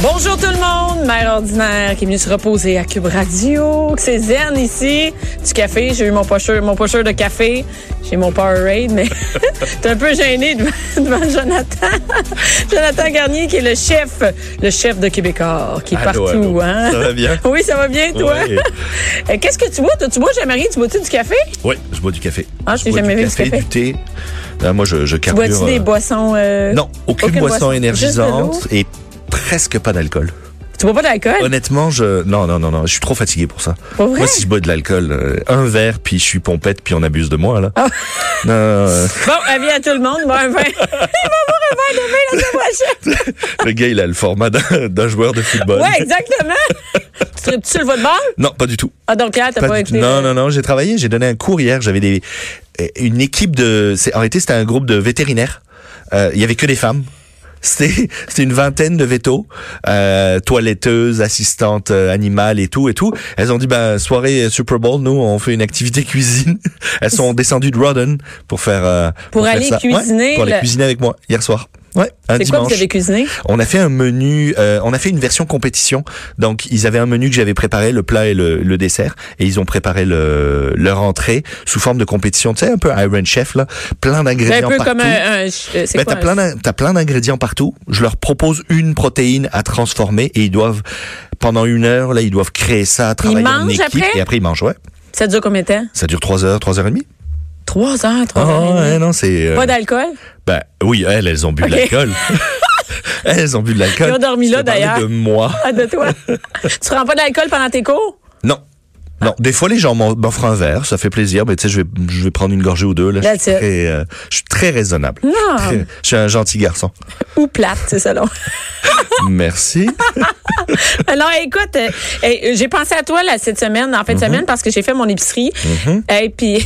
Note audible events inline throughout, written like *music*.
Bonjour tout le monde, mère ordinaire qui est venue se reposer à Cube Radio. C'est zen ici, du café. J'ai eu mon pocheur, mon pocheur de café. J'ai mon Powerade, mais *laughs* t'es un peu gêné devant, *laughs* devant Jonathan. *laughs* Jonathan Garnier qui est le chef, le chef de Québécois, qui est Allô, partout. allô. Hein? Ça va bien? Oui, ça va bien, toi? Euh, Qu'est-ce que tu bois? Toi, tu bois, Jean-Marie? Tu bois-tu du café? Oui, je bois du café. Ah, je t'ai bois jamais du vu du café, café. du thé. Euh, moi, je, je Tu bois-tu des euh, boissons? euh, Non, aucune, aucune boisson, boisson, énergisante et presque pas d'alcool. Tu bois pas d'alcool? Honnêtement, je non non non non, je suis trop fatigué pour ça. Vrai? Moi, si je bois de l'alcool, euh, un verre puis je suis pompette puis on abuse de moi là. Ah. Non, euh, *laughs* Bon, avis à tout le monde. Bon, un. *laughs* Il va un verre de vin prochaine. *laughs* le gars, il a le format d'un joueur de football. Ouais, exactement. tu tripes-tu sur le football? Non, pas du tout. Ah, donc là, t'as pas, Pas été. Non, euh, non, non, j'ai travaillé, j'ai donné un cours hier, j'avais des euh, une équipe de en réalité c'était un groupe de vétérinaires. Euh, il y avait que des femmes. C'était c'était une vingtaine de vétos, euh, toiletteuses, assistantes euh, animales et tout et tout. Elles ont dit ben soirée euh, Super Bowl, nous on fait une activité *laughs* cuisine. Elles sont descendues de Rodden pour faire euh, Pour faire aller ça. Ouais, cuisiner pour aller le- cuisiner avec moi hier soir. Ouais, un C'est quoi que vous avez cuisiné? On a fait un menu, euh, on a fait une version compétition. Donc ils avaient un menu que j'avais préparé, le plat et le, le dessert, et ils ont préparé le, leur entrée sous forme de compétition. Tu sais, un peu Iron Chef là, plein d'ingrédients peu partout. comme un. un- euh, c'est Ben, quoi, t'as plein t'as plein d'ingrédients partout. Je leur propose une protéine à transformer et ils doivent pendant une heure là, ils doivent créer ça, travailler en mangent équipe après? et après ils mangent. Ouais, Ça dure combien de temps? ça dure trois heures, trois heures et demie. Trois heures, trois Ah, heures. demie. ouais, non, c'est. euh, Pas d'alcool? ben oui, elles, elles ont bu de l'alcool. *laughs* elles ont bu de l'alcool. Ils ont dormi là, d'ailleurs. De moi. Ah, de toi. *laughs* tu prends pas d'alcool pendant tes cours? Non. Non, des fois les gens m'offrent un verre, ça fait plaisir, mais tu sais, je vais, je vais prendre une gorgée ou deux. Là, je, suis très, euh, je suis très raisonnable. Non. Très- *laughs* je suis un gentil garçon. Ou plate, c'est ça, là. *laughs* Merci. *laughs* Alors, écoute, euh, euh, j'ai pensé à toi là, cette semaine, en fin Mhm. de semaine, parce que j'ai fait mon épicerie. Et puis,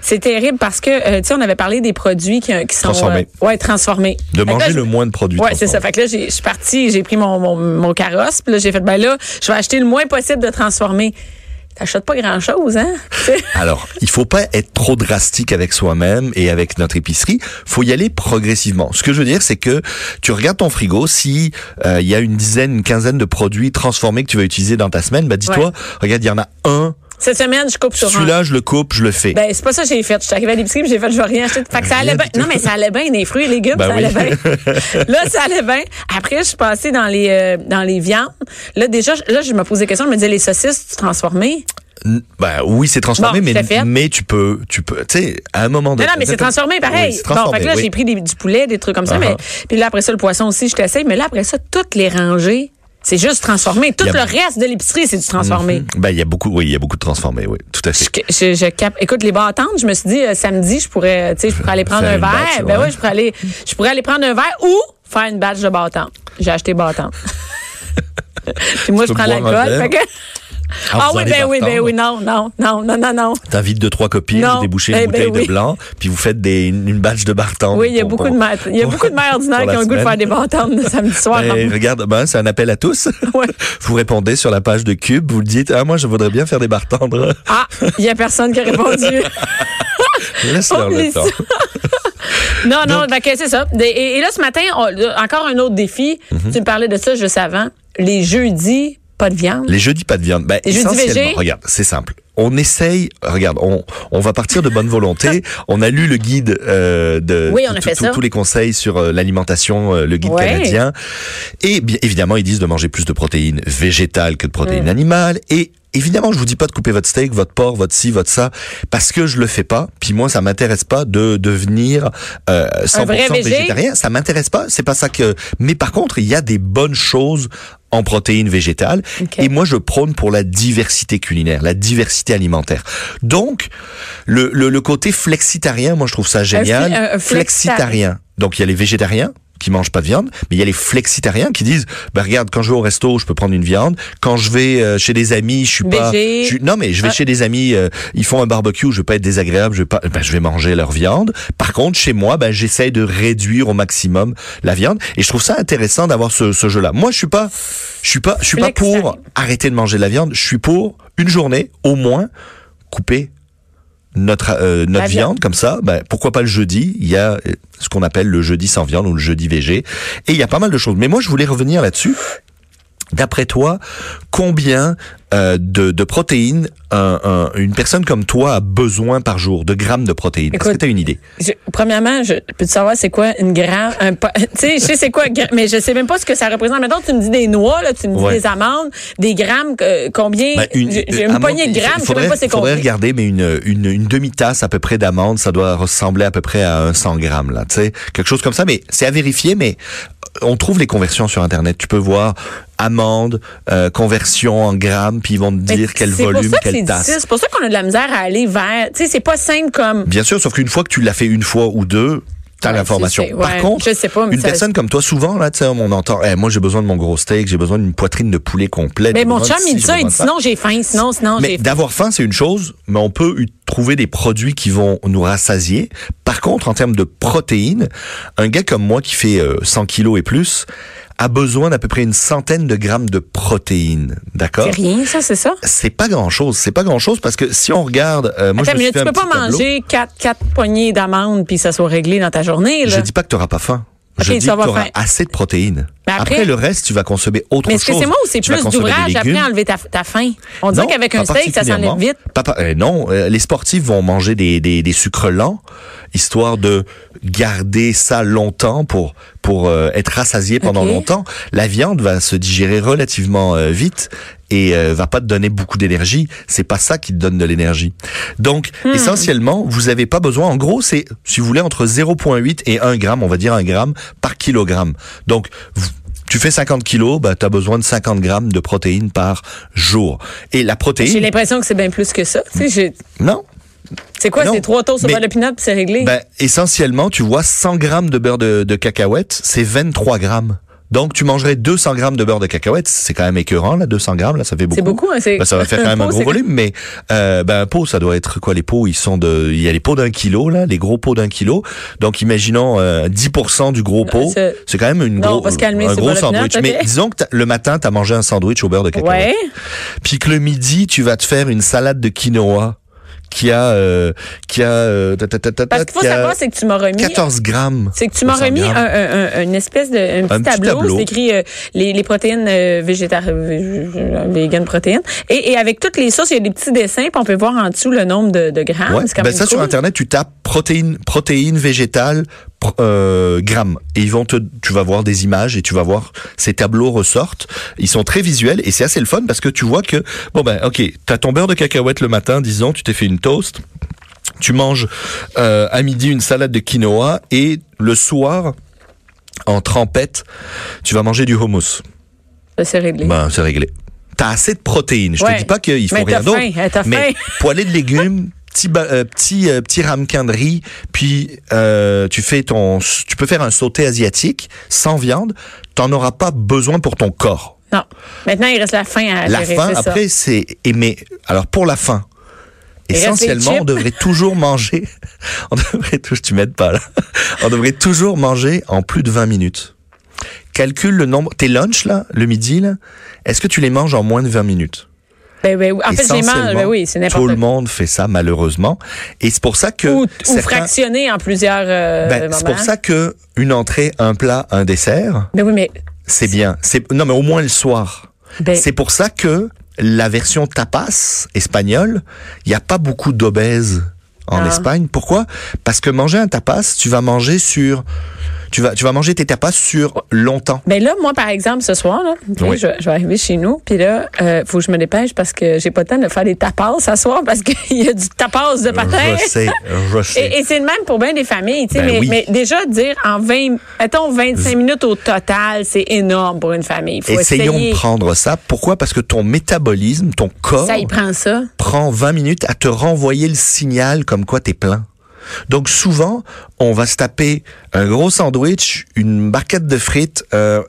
c'est terrible parce que, tu sais, on avait parlé des produits qui, qui sont... Transformés. ouais, transformés. De Fait manger là, le moins de produits. Ouais, c'est ça. Fait que là, je suis partie, j'ai pris mon, mon, mon carrosse, puis là, j'ai fait, ben là, je vais acheter le moins possible de transformés. T'achètes pas grand-chose, hein? *laughs* Alors, il faut pas être trop drastique avec soi-même et avec notre épicerie. Faut y aller progressivement. Ce que je veux dire, c'est que tu regardes ton frigo. Si euh, il y a une dizaine, une quinzaine de produits transformés que tu vas utiliser dans ta semaine, bah dis-toi, Ouais. regarde, il y en a un. Cette semaine, je coupe sur un. Celui-là, je le coupe, je le fais. Ben, c'est pas ça que j'ai fait. Je suis arrivée à l'épicerie, j'ai fait, je vais rien acheter. Fait que ça allait bien. Non, mais ça allait bien, les fruits et légumes, Ben ça oui. allait bien. *laughs* là, ça allait bien. Après, je suis passée dans les, euh, dans les viandes. Là, déjà, je- là, je me posais des questions. Je me disais, les saucisses, tu transformées? Ben oui, c'est transformé, Bon, mais, tu peux, tu peux, tu sais, à un moment donné. non, mais c'est transformé pareil. Oui, c'est bon, transformé, fait que là, oui. j'ai pris des- du poulet, des trucs comme ça. Uh-huh. mais Puis là, après ça, le poisson aussi, je t'essaye. Mais là, après ça, toutes les rangées, c'est juste transformé. Tout a- le reste de l'épicerie, c'est du transformé. Ben il y a beaucoup, oui, il y a beaucoup de transformés, oui, tout à fait. Je, je, je cap- Écoute, les bâtantes, je me suis dit, euh, samedi, je pourrais, tu sais, je pourrais aller prendre un verre. batch, ben ouais. oui, je pourrais aller, je pourrais aller prendre un verre ou faire une batch de bâtante. J'ai acheté bâtante. *laughs* Puis moi, je peux prends l'alcool. Ah faisant oui, ben oui, ben bartendes. oui, non, non, non, non, non, non. T'invites deux, trois copines, Non. vous débouchez Eh une ben bouteille oui. de blanc, puis vous faites des, une, batch de bartende. Oui, il y a pour- beaucoup de mères, il y a beaucoup de mères ordinaires qui ont le goût de faire des bâtantes le samedi soir. Ben, regarde, ben, c'est un appel à tous. *laughs* Ouais. Vous répondez sur la page de Cube, vous le dites, ah, moi, je voudrais bien faire des bartendres. Ah, il y a personne qui a répondu. *laughs* Laisse-leur le temps. *laughs* Non, non, fait que c'est ça. Et, et là, ce matin, on- encore un autre défi. Mhm. Tu me parlais de ça juste avant. Les jeudis, pas de viande. Les jeudis, pas de viande. Ben, Les essentiellement, regarde, c'est simple. On essaye, regarde, on, on va partir de bonne volonté. *laughs* on a lu le guide euh, de Oui, on a tout- fait tout- ça. tous les conseils sur euh, l'alimentation, euh, le guide Ouais. canadien. Et bien évidemment, ils disent de manger plus de protéines végétales que de protéines Mm. animales. Et évidemment, je vous dis pas de couper votre steak, votre porc, votre ci, votre ça, parce que je le fais pas. Puis moi, ça m'intéresse pas de devenir euh, 100% vrai végé? végétarien. Ça m'intéresse pas. C'est pas ça que. Mais par contre, il y a des bonnes choses en protéines végétales. Et moi, je prône pour la diversité culinaire, la diversité alimentaire. Donc, le, le, le côté flexitarien, moi, je trouve ça génial. un- un flexitarien. Donc, il y a les végétariens qui mangent pas de viande, mais il y a les flexitariens qui disent, bah regarde, quand je vais au resto, je peux prendre une viande. Quand je vais euh, chez des amis, je suis pas, je suis- non mais je vais Ah. chez des amis, euh, ils font un barbecue, je vais pas être désagréable, je vais pas, ben, je vais manger leur viande. Par contre, chez moi, ben j'essaie de réduire au maximum la viande, et je trouve ça intéressant d'avoir ce, ce jeu-là. Moi, je suis pas, je suis pas, je suis pas pour arrêter de manger de la viande. Je suis pour une journée au moins couper notre euh, notre viande. viande comme ça, ben, pourquoi pas le jeudi? Il y a euh, ce qu'on appelle le jeudi sans viande ou le jeudi végé, et il y a pas mal de choses. Mais moi, je voulais revenir là-dessus. D'après toi, combien euh, de, de protéines un- un- une personne comme toi a besoin par jour, de grammes de protéines Est-ce que tu as une idée? Je- premièrement, je peux savoir c'est quoi une gramme, un *laughs* tu sais, je sais c'est quoi, mais je sais même pas ce que ça représente. Maintenant, tu me dis des noix, là, tu me dis Ouais. des amandes, des grammes, euh, combien? Ben, J'ai j'ai une amande- poignée de grammes, je sais faudrait, même pas c'est faudrait combien. regarder, mais une, une, une demi-tasse à peu près d'amandes, ça doit ressembler à peu près à un 100 grammes, là, tu sais, quelque chose comme ça. Mais c'est à vérifier, mais on trouve les conversions sur Internet. Tu peux voir amandes, euh, conversion en grammes, puis ils vont te dire quel volume, quelle tasse. C'est pour ça qu'on a de la misère à aller vers. Tu sais, c'est pas simple comme. Bien sûr, sauf qu'une fois que tu l'as fait une fois ou deux, t'as Ouais, l'information. Par contre, je sais pas, une ça- personne comme toi, souvent, là, tu sais, on entend, Eh, moi, j'ai besoin de mon gros steak, j'ai besoin d'une poitrine de poulet complète. Mais mon chum, il dit ça, il dit sinon j'ai faim, sinon, sinon Mais d'avoir faim, c'est une chose, mais on peut trouver des produits qui vont nous rassasier. Par contre, en termes de protéines, un gars comme moi qui fait euh, 100 kilos et plus a besoin d'à peu près une centaine de grammes de protéines. D'accord? C'est rien, ça, c'est ça? C'est pas grand chose. C'est pas grand chose parce que si on regarde, euh, moi Attends, je me mais suis tu peux pas tableau. manger quatre, quatre poignées d'amandes puis ça soit réglé dans ta journée, là. Je dis pas que tu n'auras pas faim. Je tu dis vas que tu avoir auras assez de protéines. Mais après, après- le reste, tu vas consommer autre Mais est-ce chose. que c'est moi ou c'est plus d'ouvrage après enlever ta, ta faim? On dirait qu'avec un steak, ça s'enlève vite. Pas euh, non, euh, les sportifs vont manger des, des, des sucres lents, histoire de garder ça longtemps pour pour euh, être rassasié pendant longtemps. La viande va se digérer relativement euh, vite et euh, va pas te donner beaucoup d'énergie. C'est pas ça qui te donne de l'énergie. Donc, Hmm. essentiellement, vous avez pas besoin. En gros, c'est si vous voulez entre 0,8 et 1 gramme, on va dire 1 gramme par kilogramme. Donc vous- tu fais 50 kilos, bah, tu as besoin de 50 grammes de protéines par jour. Et la J'ai protéine, l'impression que c'est bien plus que ça. J'ai- non, C'est quoi? C'est trois mais- beurre de pinot c'est réglé? Ben, essentiellement, tu vois, 100 grammes de beurre de, de cacahuète, c'est 23 grammes. Donc, tu mangerais 200 grammes de beurre de cacahuète, c'est quand même écœurant, là, 200 grammes, là, ça fait beaucoup. c'est beaucoup, hein? c'est- Ben, ça va faire *laughs* quand même un gros volume, mais euh, ben, un pot, ça doit être quoi? Les pots, ils sont de, il y a les pots d'un kilo là, les gros pots d'un kilo. Donc, imaginons euh, 10% du gros pot, c'est- quand même une Non, gros, calmer, un gros sandwich. Mais disons que le matin, t'as mangé un sandwich au beurre de cacahuète. Ouais. Puis que le midi, tu vas te faire une salade de quinoa qui a, euh, qui a, euh, ta, ta, ta, ta, Parce qu'il faut savoir, c'est que tu m'as remis. 14 grammes. C'est que tu m'as 200 remis un, un- un- une espèce de un petit, Un tableau, tableau. c'est écrit euh, les, les protéines euh, végétariennes, vegan protéines, et, et avec toutes les sources, il y a des petits dessins, puis on peut voir en dessous le nombre de, de grammes. Ouais. C'est quand Ben même ça sur cool. internet, tu tapes protéines, protéines végétales, euh, grammes, et ils vont te, tu vas voir des images et tu vas voir ces tableaux ressortent. Ils sont très visuels et c'est assez le fun parce que tu vois que bon ben ok, t'as ton beurre de cacahuète le matin, disons, tu t'es fait une toast. Tu manges euh, à midi une salade de quinoa et le soir, en trempette, tu vas manger du hummus. C'est réglé. Ben, c'est réglé. T'as assez de protéines. Je Ouais. te dis pas qu'il faut Mais rien d'autre. hein, Mais faim. poêlée de légumes, *laughs* petit euh, petit euh, petit ramequin de riz, puis euh, tu fais ton, tu peux faire un sauté asiatique sans viande. T'en auras pas besoin pour ton corps. Non. Maintenant, il reste la faim à La gérer, faim ça. après c'est aimer. Alors pour la faim. Il Essentiellement, on devrait toujours *laughs* manger. *laughs* On devrait toujours, tu m'aides pas là. On devrait toujours manger en plus de 20 minutes. Calcule le nombre. Tes lunchs là, le midi là, est-ce que tu les manges en moins de 20 minutes? Ben, ben, en fait, j'ai mal. Ben oui, c'est n'importe Tout le monde fait ça malheureusement, et c'est pour ça que Ou, ou certains- fractionné en plusieurs euh, ben, c'est pour ça que une entrée, un plat, un dessert, Ben oui, mais c'est bien. C'est non mais au moins le soir. C'est pour ça que la version tapas espagnole, il n'y a pas beaucoup d'obèses en Ah. Espagne. Pourquoi? Parce que manger un tapas, tu vas manger sur Tu vas, tu vas manger tes tapas sur longtemps. Ben là, moi, par exemple, ce soir, là, Oui. je, je vais arriver chez nous, puis là, euh, faut que je me dépêche parce que j'ai pas le temps de faire des tapas ce soir parce qu'il *laughs* y a du tapas de patin. Je sais, je *laughs* sais. Et, et c'est le même pour bien des familles, tu sais, Ben mais, oui. mais déjà dire en 20, mettons 25 minutes au total, c'est énorme pour une famille. Faut Essayons essayer. de prendre ça. Pourquoi? Parce que ton métabolisme, ton corps, Ça, il prend ça. prend 20 minutes à te renvoyer le signal comme quoi t'es plein. Donc souvent, on va se taper un gros sandwich, une barquette de frites, euh,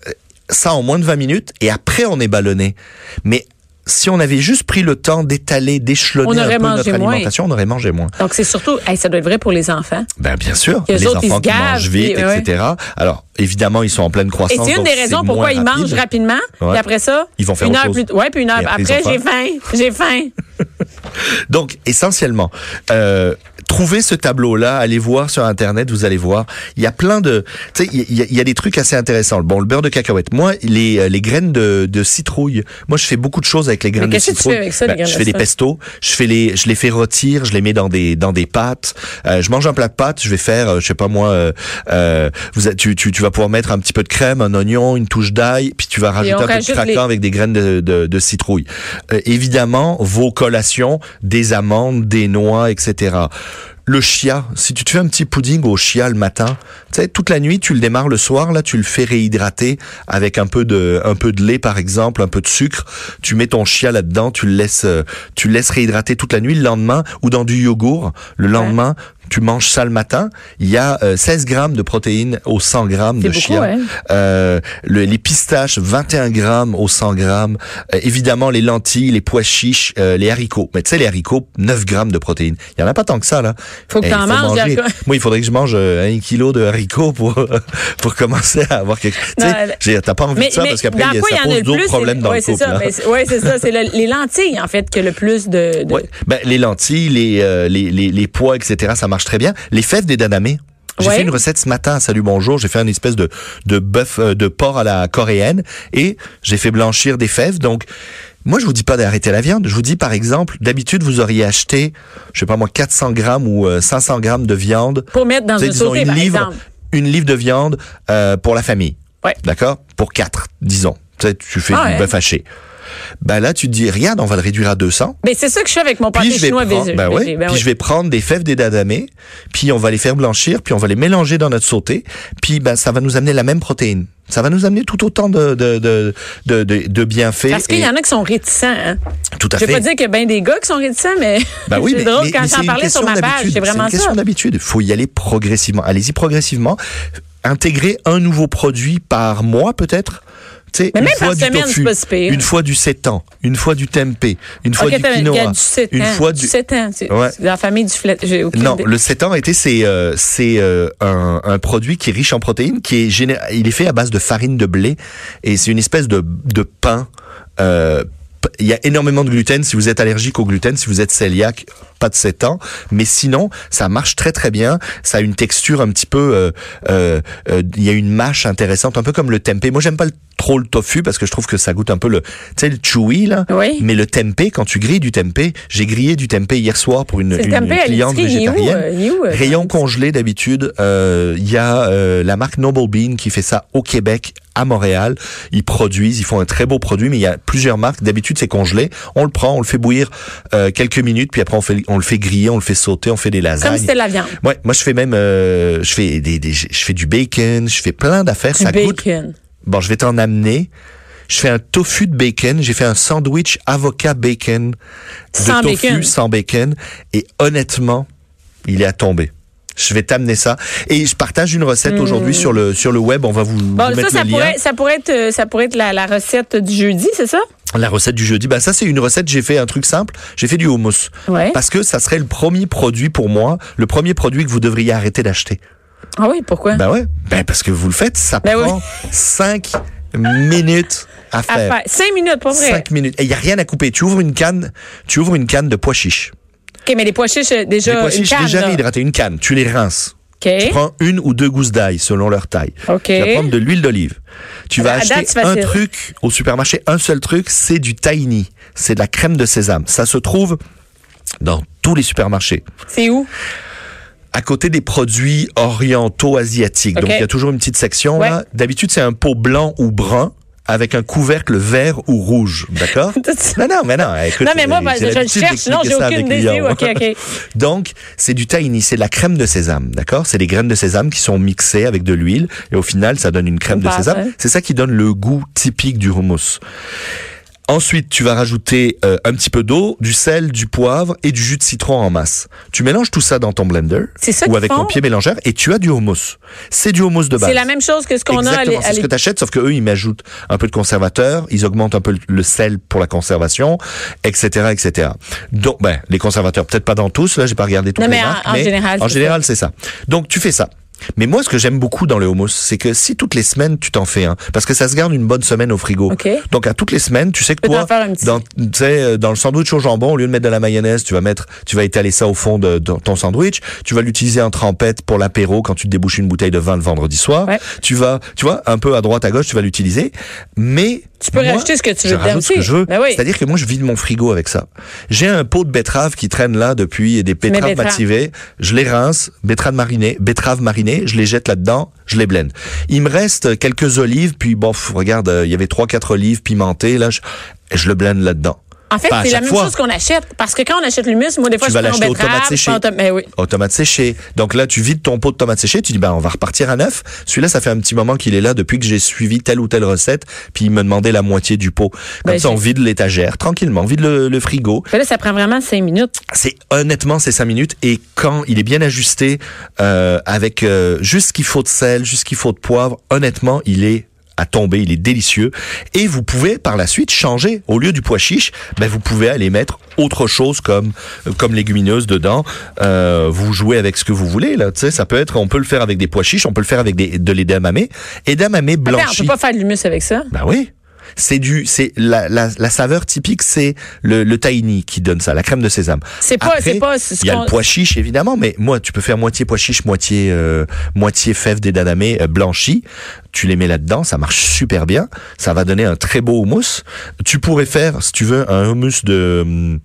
ça en moins de 20 minutes, et après on est ballonné. Mais si on avait juste pris le temps d'étaler, d'échelonner On un peu notre moins. alimentation, on aurait mangé moins. Donc, c'est surtout, hey, ça doit être vrai pour les enfants. Ben bien sûr, les les autres, enfants qui gavent, mangent vite, ouais. etc. Alors évidemment, ils sont en pleine Et croissance. c'est une des raisons pourquoi ils mangent rapidement. Ouais. Puis après ça, Ils vont faire une autre heure chose. plus Ouais, puis une heure. Et après, j'ai faim. J'ai faim. *laughs* Donc, essentiellement, euh, trouvez ce tableau-là, allez voir sur Internet, vous allez voir. Il y a plein de... Tu sais, il y, a- il y a des trucs assez intéressants. Bon, le beurre de cacahuète. Moi, les, euh, les graines de, de citrouille, moi, je fais beaucoup de choses avec les graines de qu'est-ce que tu citrouille. fais avec ça, les graines je fais des citrouille? pestos, je fais les, je les fais rôtir, je les mets dans des, dans des pâtes. Euh, je mange un plat de pâtes, je vais faire, euh, je sais pas moi, euh, euh, vous, tu, tu, tu vas pouvoir mettre un petit peu de crème, un oignon, une touche d'ail, puis tu vas rajouter un peu de rajoute craquant les- avec des graines de, de, de citrouille. Euh, évidemment, vos collations, des amandes, des noix, etc. Le chia, si tu te fais un petit pudding au chia le matin, tu sais, toute la nuit, tu le démarres le soir, là, tu le fais réhydrater avec un peu de, un peu de lait, par exemple, un peu de sucre. Tu mets ton chia là-dedans, tu le laisses, euh, tu le laisses réhydrater toute la nuit. Le lendemain, ou dans du yogourt, le lendemain, tu manges ça le matin. Il y a euh, 16 grammes de protéines au 100 grammes de beaucoup, chia. ouais. Euh, le- les pistaches, 21 grammes au 100 grammes. Euh, évidemment, les lentilles, les pois chiches, euh, les haricots. Mais tu sais, les haricots, 9 grammes de protéines. Il y en a pas tant que ça, là. Faut que Eh, t'en il manges. Moi, il faudrait que je mange euh, un kilo de haricots pour, *laughs* pour commencer à avoir quelque chose. Tu t'as pas envie de ça parce qu'après, ça en pose d'autres problèmes dans ouais, le couple. mais c'est- ouais, c'est ça. C'est le- les lentilles, en fait, que le plus de. de- Ouais. Ben, les lentilles, les, euh, les, les, les pois, etc., ça marche très bien. Les fèves des danamés. J'ai Ouais. fait une recette ce matin Salut Bonjour. J'ai fait une espèce de, de bœuf, euh, de porc à la coréenne et j'ai fait blanchir des fèves. Donc, moi, je vous dis pas d'arrêter la viande. Je vous dis, par exemple, d'habitude, vous auriez acheté, je sais pas moi, 400 grammes ou euh, 500 grammes de viande. Pour mettre dans Tu sais, un disons, sauté, une par livre, exemple. une livre de viande euh, pour la famille. Ouais. D'accord? Pour quatre, disons. Tu sais, tu fais Ah du ouais. bœuf haché. Ben là, tu te dis, regarde, on va le réduire à 200. Mais c'est ça que je fais avec mon pâté vais chinois prendre, ben. Ben puis oui. je vais prendre des fèves des dadamés, puis on va les faire blanchir, puis on va les mélanger dans notre sauté, puis ben ça va nous amener la même protéine. Ça va nous amener tout autant de de de de, de, de bienfaits. Parce qu'il y en a qui sont réticents. Hein. tout à Je vais fait. pas dire qu'il y a bien des gars qui sont réticents, mais Ben *laughs* oui, c'est drôle mais- quand j'en parlais sur ma page. C'est vraiment une question d'habitude. Il faut y aller progressivement. Allez-y progressivement. Intégrer un nouveau produit par mois peut-être? Sais, une fois du semaine, tofu, pas une fois du sétan, une fois du tempeh, une fois Ok, du quinoa, du 7 une ans. fois du du 7 ans. C'est Ouais. la famille du flet. Non, idée. le 7 ans été, c'est euh, c'est euh, un, un produit qui est riche en protéines, qui est géné- il est fait à base de farine de blé et c'est une espèce de de pain. Euh, il y a énormément de gluten. Si vous êtes allergique au gluten, si vous êtes cœliaque, pas de 7 ans. Mais sinon, ça marche très très bien. Ça a une texture un petit peu. euh, euh, euh, Il y a une mâche intéressante, un peu comme le tempeh. Moi, j'aime pas le- trop le tofu parce que je trouve que ça goûte un peu le, tu sais, le chewy là. Oui. Mais le tempeh, quand tu grilles du tempeh, j'ai grillé du tempeh hier soir pour une, une tempeh à cliente l'épicerie, il est où, végétarienne. il est où, euh, Rayon congelé d'habitude, euh, il y a la marque Noble Bean qui fait ça au Québec, à Montréal. Ils produisent, ils font un très beau produit, mais il y a plusieurs marques. D'habitude, c'est congelé. On le prend, on le fait bouillir euh, quelques minutes, puis après on, fait, on le fait griller, on le fait sauter, on fait des lasagnes. Comme c'était la viande. Ouais, moi je fais même, euh, je fais des, des- je fais du bacon, je fais plein d'affaires. Du Ça bacon. Bon, je vais t'en amener. Je fais un tofu de bacon. J'ai fait un sandwich avocat bacon. De Sans tofu bacon. sans bacon. Et honnêtement, il est à tomber. Je vais t'amener ça. Et je partage une recette aujourd'hui sur le, sur le web. On va vous. Bon, vous mettre ça le lien. pourrait, ça pourrait être, euh, ça pourrait être la, la recette du jeudi, c'est ça? La recette du jeudi. Ben, ça, c'est une recette. J'ai fait un truc simple. J'ai fait du hummus. Ouais. Parce que ça serait le premier produit pour moi, le premier produit que vous devriez arrêter d'acheter. Ah oui, pourquoi? Ben ouais. Ben, parce que vous le faites, ça Ben prend oui. cinq minutes à à faire. faire. Cinq minutes, pas vrai. 5 minutes. Et il y a rien à couper. Tu ouvres une canne, tu ouvres une canne de pois chiches. OK, mais les pois chiches, euh, déjà, Les pois une chiches canne, déjà une canne. Tu les rinces. Tu prends une ou deux gousses d'ail selon leur taille. Tu vas prendre de l'huile d'olive. Tu vas À acheter un truc au supermarché, un seul truc, c'est du tahini. C'est de la crème de sésame. Ça se trouve dans tous les supermarchés. C'est où? à côté des produits orientaux asiatiques. Donc il y a toujours une petite section Ouais. là. D'habitude c'est un pot blanc ou brun avec un couvercle vert ou rouge, d'accord *laughs* Non non, mais non, écoute, Non, mais moi, ben, je le cherche, d'expliquer j'ai aucune idée. OK, OK. *laughs* Donc, c'est du tahini, c'est de la crème de sésame, d'accord C'est des graines de sésame qui sont mixées avec de l'huile et au final, ça donne une crème de sésame. C'est ça qui donne le goût typique du hummus. Ensuite, tu vas rajouter euh, un petit peu d'eau, du sel, du poivre et du jus de citron en masse. Tu mélanges tout ça dans ton blender ou avec font? ton pied mélangeur et tu as du hummus. C'est du hummus de base. C'est la même chose que ce qu'on a à c'est ce que tu achètes, sauf que eux, ils m'ajoutent un peu de conservateur, ils augmentent un peu le- le sel pour la conservation, etc., etc. Donc, ben, les conservateurs, peut-être pas dans tous, là, j'ai pas regardé toutes Non, les mais en- marques, en général, en général, c'est ça. Donc, tu fais ça. Mais moi, ce que j'aime beaucoup dans le hummus, c'est que si toutes les semaines tu t'en fais un, parce que ça se garde une bonne semaine au frigo. OK. Donc à toutes les semaines, tu sais que toi, petit. dans, euh, dans le sandwich au jambon, au lieu de mettre de la mayonnaise, tu vas mettre, tu vas étaler ça au fond de, de ton sandwich. Tu vas l'utiliser en trempette pour l'apéro quand tu te débouches une bouteille de vin le vendredi soir. Ouais. Tu vas, tu vois, un peu à droite à gauche, tu vas l'utiliser. Mais Tu peux moi, rajouter ce que tu je veux dedans rajoute ce que aussi. je veux. Ben oui. C'est-à-dire que moi, je vide mon frigo avec ça. J'ai un pot de betterave qui traîne là depuis des betteraves betterave. mativées. Je les rince, betteraves marinées, betteraves marinées, je les jette là-dedans, je les blende. Il me reste quelques olives, puis bon, regarde, euh, il y avait trois, quatre olives pimentées, là, je, je le blende là-dedans. En fait, c'est la même fois. chose qu'on achète. Parce que quand on achète l'humus, moi, des fois, Tu je vas prends betterave, tomates je séchées. prends tom- Ben oui. aux tomates séchées. Donc là, tu vides ton pot de tomates séchées, tu dis, ben, on va repartir à neuf. Celui-là, ça fait un petit moment qu'il est là depuis que j'ai suivi telle ou telle recette, puis il me demandait la moitié du pot. Comme Ben, ça, on vide l'étagère, tranquillement, on vide le, le frigo. Ben là, ça prend vraiment cinq minutes. C'est honnêtement, c'est cinq minutes. Et quand il est bien ajusté, euh, avec euh, juste ce qu'il faut de sel, juste ce qu'il faut de poivre, honnêtement, il est à tomber, il est délicieux. Et vous pouvez par la suite changer. Au lieu du pois chiche, ben vous pouvez aller mettre autre chose comme comme légumineuse dedans. Euh, vous jouez avec ce que vous voulez là. Tu sais, ça peut être, on peut le faire avec des pois chiches, on peut le faire avec des, de l'edamame. Edamame Attends, on blanchi. peut pas faire de l'humus avec ça? Ben oui. C'est du, c'est la, la, la saveur typique, c'est le, le tahini qui donne ça, la crème de sésame. C'est pas- c'est Il y a le pois chiche évidemment, mais moi tu peux faire moitié pois chiche, moitié euh, moitié fève d'edamame euh, blanchi. Tu les mets là-dedans, ça marche super bien. Ça va donner un très beau houmous. Tu pourrais faire, si tu veux, un houmous de hum,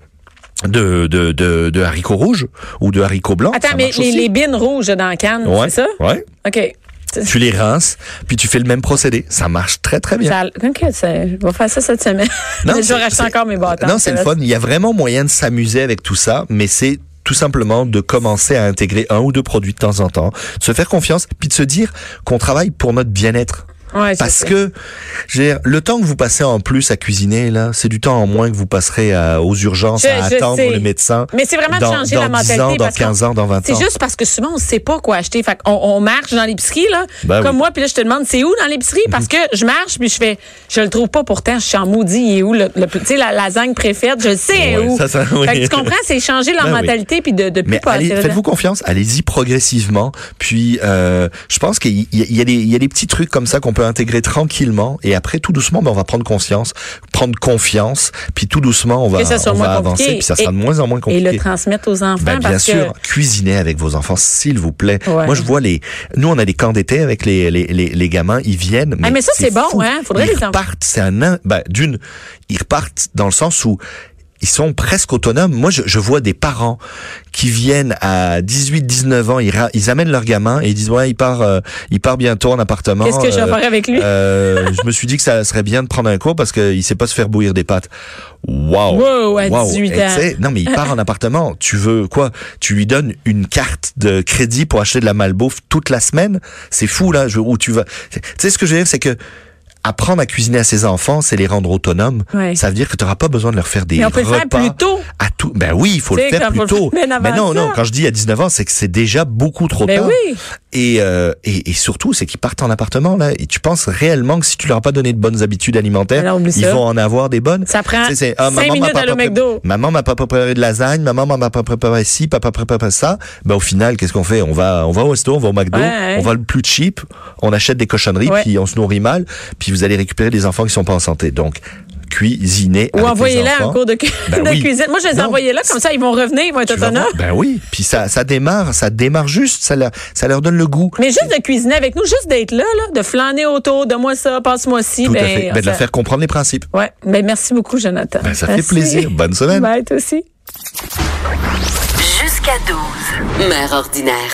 de, de, de, de haricots rouges ou de haricots blancs. Attends, mais les, les bines rouges dans la canne, Ouais, c'est ça? Ouais. OK. Tu les rinces, puis tu fais le même procédé. Ça marche très très bien. Ça, OK, je vais faire ça cette semaine. *laughs* je vais racheter encore mes bâtons. Non, c'est le fun. Il y a vraiment moyen de s'amuser avec tout ça, mais c'est tout simplement de commencer à intégrer un ou deux produits de temps en temps, de se faire confiance, puis de se dire qu'on travaille pour notre bien-être. Ouais, Parce que le temps que vous passez en plus à cuisiner, là, c'est du temps en moins que vous passerez à- aux urgences Je- à je attendre sais. le médecin. Mais c'est vraiment de changer dans la 10 mentalité. ans, dans parce 15 qu'on- ans, dans 20 C'est ans. juste parce que souvent, on ne sait pas quoi acheter. Fait on marche dans l'épicerie, là, Ben comme oui. moi, puis là, je te demande, c'est où dans l'épicerie? Parce que je marche, puis je fais, je le trouve pas pourtant, je suis en maudit, il est où, le, le- tu sais, la lasagne préfète, je sais Ouais, où. ça, ça, *laughs* oui. Fait que tu comprends, c'est changer leur Ben oui. mentalité, puis de, de plus Mais pas allez, attirer- faites-vous confiance, allez-y progressivement. Puis, euh, je pense qu'il y, a- il y a des, il y a des petits trucs comme ça qu'on peut intégrer tranquillement. Et après, tout doucement, ben, on va prendre conscience, prendre confiance. Puis tout doucement, on va, on va avancer. Puis ça sera Et- de moins en moins Et compliqué. le transmettre aux enfants. Ben, bien parce sûr, que cuisinez avec vos enfants, s'il vous plaît. Ouais. Moi, je vois les, nous, on a des camps d'été avec les, les, les, les gamins, ils viennent. Ah, mais ça, c'est bon, fou. hein. Faudrait ils les en- repartent, c'est un, ben, d'une, ils repartent dans le sens où ils sont presque autonomes. Moi, je, je vois des parents qui viennent à 18, 19 ans, ils, ils amènent leur gamin et ils disent, ouais, il part, euh, il part bientôt en appartement. Qu'est-ce que je vais Euh, faire avec lui? euh, je me suis dit que ça serait bien de prendre un cours parce qu'il sait pas se faire bouillir des pâtes. Wow. Wow, à 18 Et tu ans. non, mais il part en appartement. Tu veux quoi? Tu lui donnes une carte de crédit pour acheter de la malbouffe toute la semaine? C'est fou, là. Je, où tu vas. Tu sais, ce que je veux dire, c'est que apprendre à cuisiner à ses enfants, c'est les rendre autonomes. Ouais. Ça veut dire que tu n'auras pas besoin de leur faire des Mais on peut le repas faire plus tôt. à tout. Ben oui, il faut le faire plus tôt. Mais non, non, quand je dis à 19 ans, c'est que c'est déjà beaucoup trop Ben tard. oui. Et, euh, et, et surtout, c'est qu'ils partent en appartement, là. Et tu penses réellement que si tu leur as pas donné de bonnes habitudes alimentaires, Alors, ils ça. vont en avoir des bonnes? Ça prend Tu sais, c'est, ah, cinq maman m'a minutes pas à le McDo. Maman m'a pas préparé de lasagne, maman m'a pas préparé ci, papa préparé ça. Ben, au final, qu'est-ce qu'on fait? On va, on va au resto, on va au McDo, Ouais, ouais. on va le plus cheap, on achète des cochonneries, puis on se nourrit mal, puis vous allez récupérer des enfants qui sont pas en santé. Donc, cuisiner Ou envoyez-les enfants. cours de, cu- Ben *laughs* de oui. cuisine. Moi, je les envoyais là, comme ça, ils vont revenir, ils vont être autonomes. Ben oui, puis ça, ça démarre, ça démarre juste, ça leur, ça leur donne le goût. Mais juste de cuisiner avec nous, juste d'être là, là, de flâner autour, de moi ça, passe-moi ci. Tout ben, à fait. Ben, de leur faire comprendre les principes. Ouais. Ben, merci beaucoup, Jonathan. Ben, ça fait plaisir. Bonne semaine. Bye, toi aussi. Jusqu'à 12. Mère ordinaire.